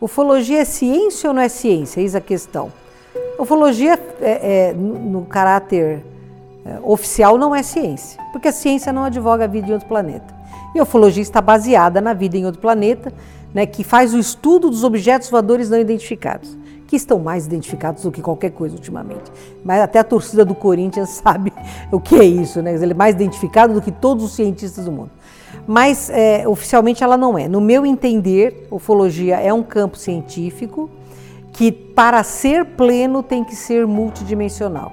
Ufologia é ciência ou não é ciência? Eis a questão. Ufologia, é, é, no caráter é, oficial, não é ciência, porque a ciência não advoga a vida em outro planeta. E a ufologia está baseada na vida em outro planeta, né, que faz o estudo dos objetos voadores não identificados, que estão mais identificados do que qualquer coisa ultimamente. Mas até a torcida do Corinthians sabe o que é isso, né? Ele é mais identificado do que todos os cientistas do mundo. Mas é, oficialmente ela não é. No meu entender, ufologia é um campo científico que, para ser pleno, tem que ser multidimensional.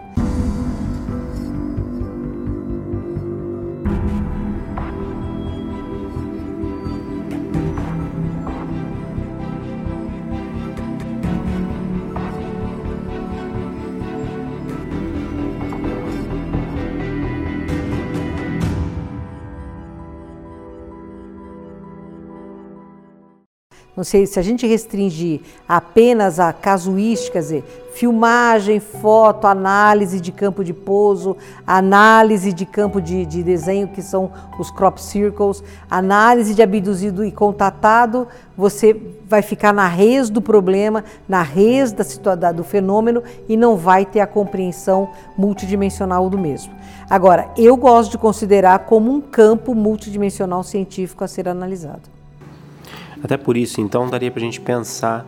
Não sei se a gente restringir apenas a casuística, dizer, filmagem, foto, análise de campo de pouso, análise de campo de, de desenho, que são os crop circles, análise de abduzido e contatado, você vai ficar na raiz do problema, na raiz da, do fenômeno e não vai ter a compreensão multidimensional do mesmo. Agora, eu gosto de considerar como um campo multidimensional científico a ser analisado. Até por isso, então, daria para a gente pensar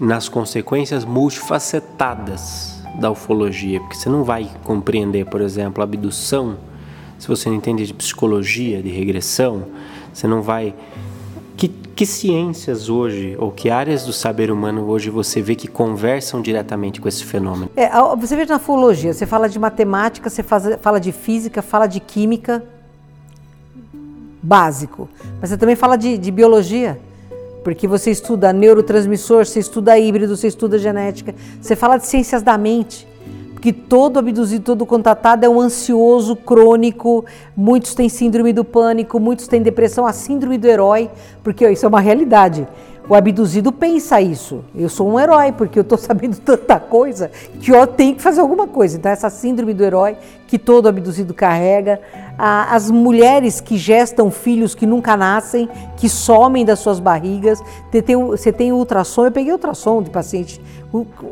nas consequências multifacetadas da ufologia, porque você não vai compreender, por exemplo, abdução se você não entende de psicologia, de regressão, você não vai. Que, que ciências hoje, ou que áreas do saber humano hoje você vê que conversam diretamente com esse fenômeno? É, você vê na ufologia, você fala de matemática, você faz, fala de física, fala de química, básico, mas você também fala de, de biologia porque você estuda neurotransmissor, você estuda híbrido, você estuda genética, você fala de ciências da mente, porque todo abduzido, todo contatado é um ansioso crônico, muitos têm síndrome do pânico, muitos têm depressão, a síndrome do herói, porque ó, isso é uma realidade. O abduzido pensa isso. Eu sou um herói porque eu estou sabendo tanta coisa que eu tenho que fazer alguma coisa. Então, essa síndrome do herói que todo abduzido carrega, as mulheres que gestam filhos que nunca nascem, que somem das suas barrigas. Você tem ultrassom, eu peguei ultrassom de paciente.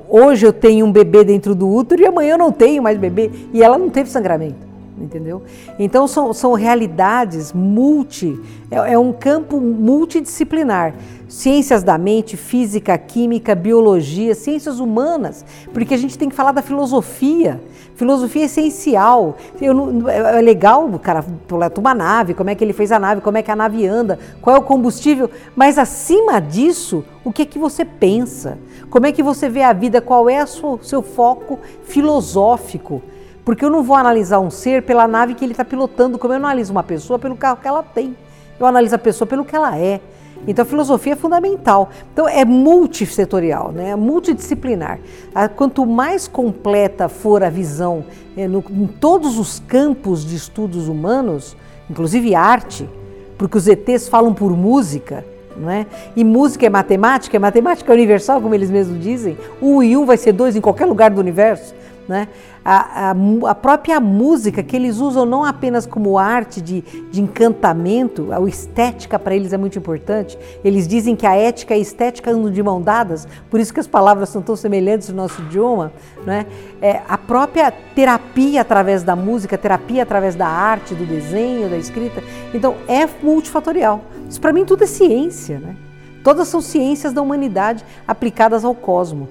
Hoje eu tenho um bebê dentro do útero e amanhã eu não tenho mais bebê. E ela não teve sangramento entendeu? Então são, são realidades multi, é, é, um campo multidisciplinar. Ciências da mente, física, química, biologia, ciências humanas, porque a gente tem que falar da filosofia. Filosofia é essencial. É, é legal o cara uma nave, como é que ele fez a nave, como é que a nave anda, qual é o combustível, mas acima disso, o que é que você pensa? Como é que você vê a vida? Qual é o seu foco filosófico? Porque eu não vou analisar um ser pela nave que ele está pilotando, como eu analiso uma pessoa pelo carro que ela tem. Eu analiso a pessoa pelo que ela é. Então a filosofia é fundamental. Então é multissetorial, né? é multidisciplinar. Quanto mais completa for a visão é, no, em todos os campos de estudos humanos, inclusive arte, porque os ETs falam por música, não é? E música é matemática, é matemática universal, como eles mesmos dizem. Um e um vai ser dois em qualquer lugar do universo. Né? A, a, a, própria música que eles usam não apenas como arte de, de encantamento, a estética para eles é muito importante. Eles dizem que a ética e a estética andam de mão dadas, por isso que as palavras são tão semelhantes no nosso idioma. Né? É, a própria terapia através da música, terapia através da arte, do desenho, da escrita. Então é multifatorial. Isso para mim tudo é ciência. Né? Todas são ciências da humanidade aplicadas ao cosmos.